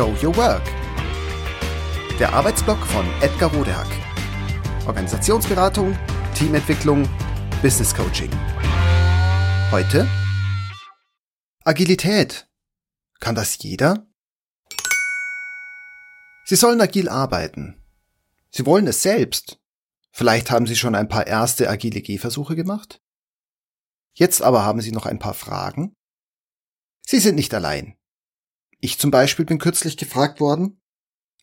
Show Your Work. Der Arbeitsblock von Edgar Rodehack. Organisationsberatung, Teamentwicklung, Business Coaching. Heute Agilität. Kann das jeder? Sie sollen agil arbeiten. Sie wollen es selbst. Vielleicht haben Sie schon ein paar erste agile Gehversuche gemacht? Jetzt aber haben Sie noch ein paar Fragen? Sie sind nicht allein. Ich zum Beispiel bin kürzlich gefragt worden,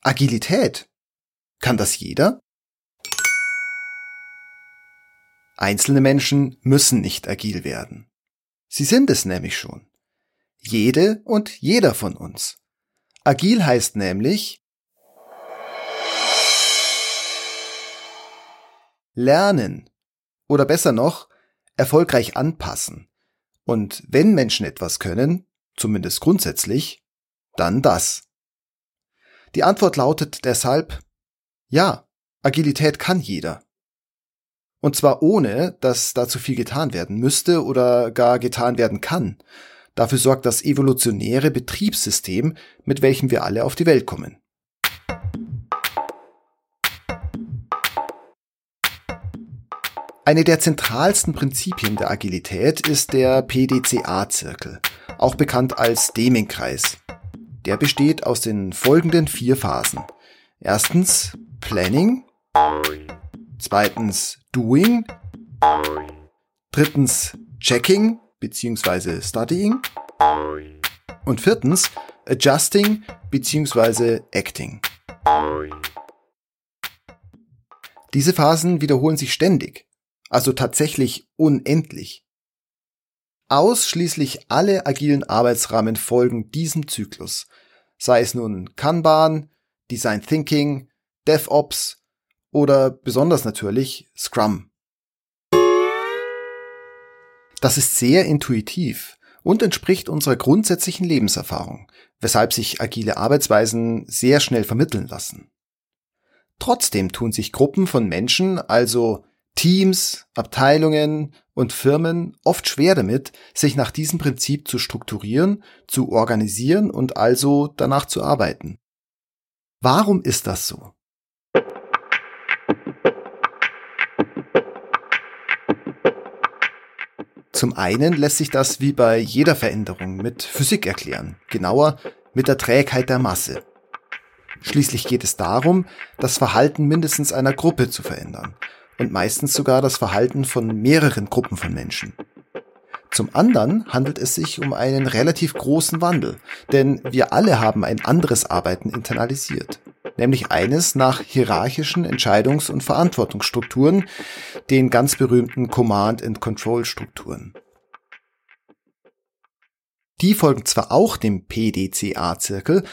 Agilität. Kann das jeder? Einzelne Menschen müssen nicht agil werden. Sie sind es nämlich schon. Jede und jeder von uns. Agil heißt nämlich lernen oder besser noch erfolgreich anpassen. Und wenn Menschen etwas können, zumindest grundsätzlich, dann das. Die Antwort lautet deshalb ja, Agilität kann jeder. Und zwar ohne, dass dazu viel getan werden müsste oder gar getan werden kann. Dafür sorgt das evolutionäre Betriebssystem, mit welchem wir alle auf die Welt kommen. Eine der zentralsten Prinzipien der Agilität ist der PDCA-Zirkel, auch bekannt als Deming-Kreis. Der besteht aus den folgenden vier Phasen. Erstens Planning, zweitens Doing, drittens Checking bzw. Studying und viertens Adjusting bzw. Acting. Diese Phasen wiederholen sich ständig, also tatsächlich unendlich. Ausschließlich alle agilen Arbeitsrahmen folgen diesem Zyklus, sei es nun Kanban, Design Thinking, DevOps oder besonders natürlich Scrum. Das ist sehr intuitiv und entspricht unserer grundsätzlichen Lebenserfahrung, weshalb sich agile Arbeitsweisen sehr schnell vermitteln lassen. Trotzdem tun sich Gruppen von Menschen, also Teams, Abteilungen und Firmen oft schwer damit, sich nach diesem Prinzip zu strukturieren, zu organisieren und also danach zu arbeiten. Warum ist das so? Zum einen lässt sich das wie bei jeder Veränderung mit Physik erklären, genauer mit der Trägheit der Masse. Schließlich geht es darum, das Verhalten mindestens einer Gruppe zu verändern und meistens sogar das Verhalten von mehreren Gruppen von Menschen. Zum anderen handelt es sich um einen relativ großen Wandel, denn wir alle haben ein anderes Arbeiten internalisiert, nämlich eines nach hierarchischen Entscheidungs- und Verantwortungsstrukturen, den ganz berühmten Command-and-Control-Strukturen. Die folgen zwar auch dem PDCA-Zirkel,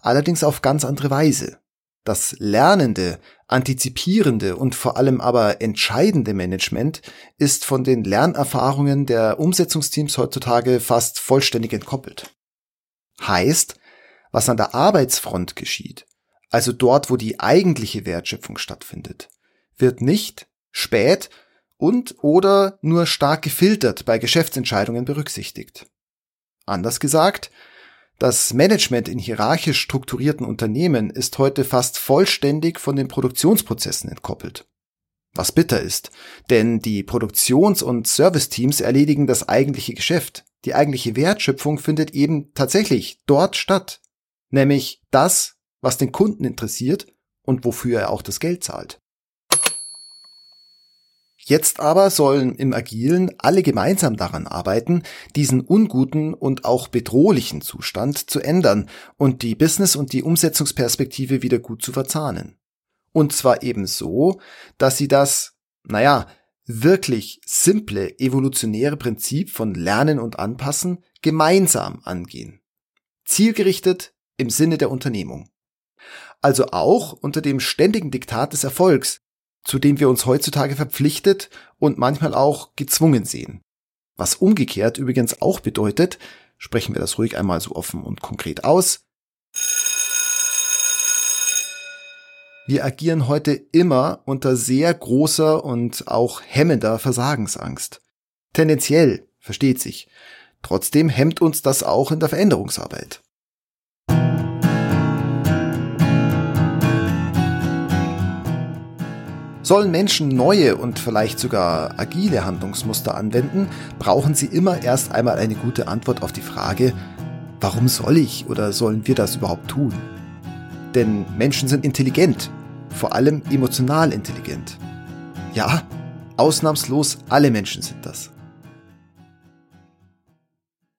allerdings auf ganz andere Weise. Das lernende, antizipierende und vor allem aber entscheidende Management ist von den Lernerfahrungen der Umsetzungsteams heutzutage fast vollständig entkoppelt. Heißt, was an der Arbeitsfront geschieht, also dort, wo die eigentliche Wertschöpfung stattfindet, wird nicht spät und oder nur stark gefiltert bei Geschäftsentscheidungen berücksichtigt. Anders gesagt, das Management in hierarchisch strukturierten Unternehmen ist heute fast vollständig von den Produktionsprozessen entkoppelt. Was bitter ist, denn die Produktions- und Serviceteams erledigen das eigentliche Geschäft. Die eigentliche Wertschöpfung findet eben tatsächlich dort statt, nämlich das, was den Kunden interessiert und wofür er auch das Geld zahlt. Jetzt aber sollen im Agilen alle gemeinsam daran arbeiten, diesen unguten und auch bedrohlichen Zustand zu ändern und die Business- und die Umsetzungsperspektive wieder gut zu verzahnen. Und zwar eben so, dass sie das, naja, wirklich simple evolutionäre Prinzip von Lernen und Anpassen gemeinsam angehen. Zielgerichtet im Sinne der Unternehmung. Also auch unter dem ständigen Diktat des Erfolgs, zu dem wir uns heutzutage verpflichtet und manchmal auch gezwungen sehen. Was umgekehrt übrigens auch bedeutet, sprechen wir das ruhig einmal so offen und konkret aus, wir agieren heute immer unter sehr großer und auch hemmender Versagensangst. Tendenziell, versteht sich. Trotzdem hemmt uns das auch in der Veränderungsarbeit. Sollen Menschen neue und vielleicht sogar agile Handlungsmuster anwenden, brauchen sie immer erst einmal eine gute Antwort auf die Frage, warum soll ich oder sollen wir das überhaupt tun? Denn Menschen sind intelligent, vor allem emotional intelligent. Ja, ausnahmslos alle Menschen sind das.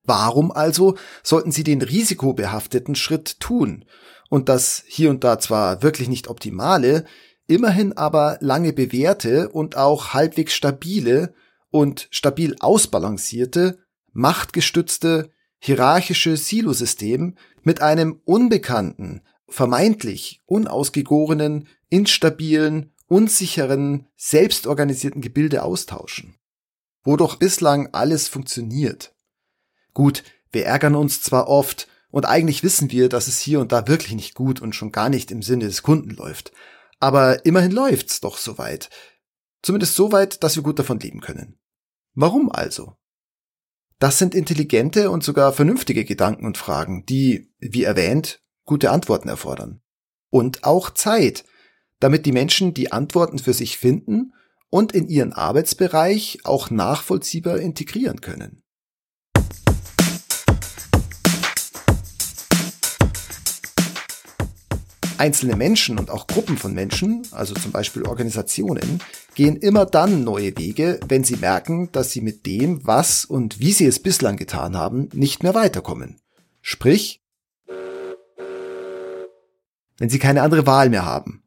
Warum also sollten Sie den risikobehafteten Schritt tun und das hier und da zwar wirklich nicht optimale, immerhin aber lange bewährte und auch halbwegs stabile und stabil ausbalancierte, machtgestützte, hierarchische Silosystem mit einem unbekannten, vermeintlich unausgegorenen, instabilen, unsicheren, selbstorganisierten Gebilde austauschen. Wo doch bislang alles funktioniert. Gut, wir ärgern uns zwar oft, und eigentlich wissen wir, dass es hier und da wirklich nicht gut und schon gar nicht im Sinne des Kunden läuft. Aber immerhin läuft's doch soweit. Zumindest so weit, dass wir gut davon leben können. Warum also? Das sind intelligente und sogar vernünftige Gedanken und Fragen, die, wie erwähnt, gute Antworten erfordern. Und auch Zeit, damit die Menschen die Antworten für sich finden und in ihren Arbeitsbereich auch nachvollziehbar integrieren können. Einzelne Menschen und auch Gruppen von Menschen, also zum Beispiel Organisationen, gehen immer dann neue Wege, wenn sie merken, dass sie mit dem, was und wie sie es bislang getan haben, nicht mehr weiterkommen. Sprich, wenn sie keine andere Wahl mehr haben.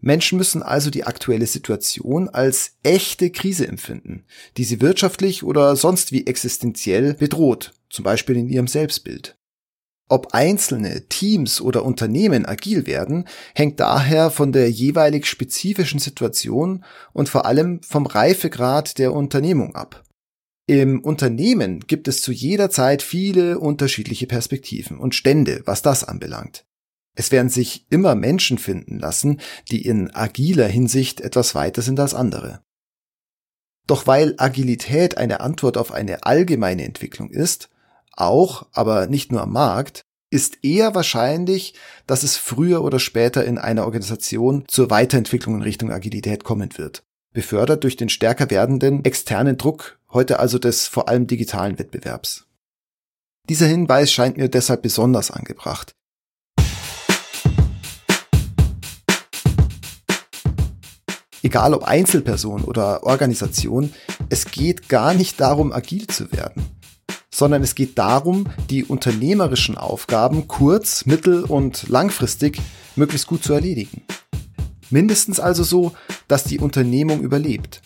Menschen müssen also die aktuelle Situation als echte Krise empfinden, die sie wirtschaftlich oder sonst wie existenziell bedroht, zum Beispiel in ihrem Selbstbild. Ob einzelne Teams oder Unternehmen agil werden, hängt daher von der jeweilig spezifischen Situation und vor allem vom Reifegrad der Unternehmung ab. Im Unternehmen gibt es zu jeder Zeit viele unterschiedliche Perspektiven und Stände, was das anbelangt. Es werden sich immer Menschen finden lassen, die in agiler Hinsicht etwas weiter sind als andere. Doch weil Agilität eine Antwort auf eine allgemeine Entwicklung ist, auch, aber nicht nur am Markt, ist eher wahrscheinlich, dass es früher oder später in einer Organisation zur Weiterentwicklung in Richtung Agilität kommen wird. Befördert durch den stärker werdenden externen Druck, heute also des vor allem digitalen Wettbewerbs. Dieser Hinweis scheint mir deshalb besonders angebracht. Egal ob Einzelperson oder Organisation, es geht gar nicht darum, agil zu werden sondern es geht darum, die unternehmerischen Aufgaben kurz-, mittel- und langfristig möglichst gut zu erledigen. Mindestens also so, dass die Unternehmung überlebt.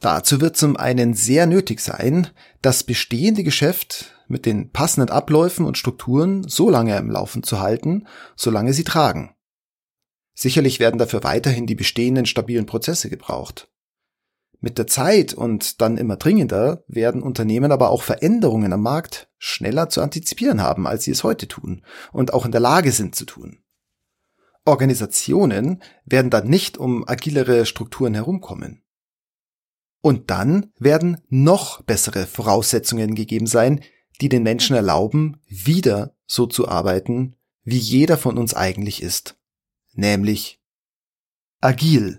Dazu wird zum einen sehr nötig sein, das bestehende Geschäft mit den passenden Abläufen und Strukturen so lange im Laufen zu halten, solange sie tragen. Sicherlich werden dafür weiterhin die bestehenden stabilen Prozesse gebraucht. Mit der Zeit und dann immer dringender werden Unternehmen aber auch Veränderungen am Markt schneller zu antizipieren haben, als sie es heute tun und auch in der Lage sind zu tun. Organisationen werden dann nicht um agilere Strukturen herumkommen. Und dann werden noch bessere Voraussetzungen gegeben sein, die den Menschen erlauben, wieder so zu arbeiten, wie jeder von uns eigentlich ist. Nämlich agil.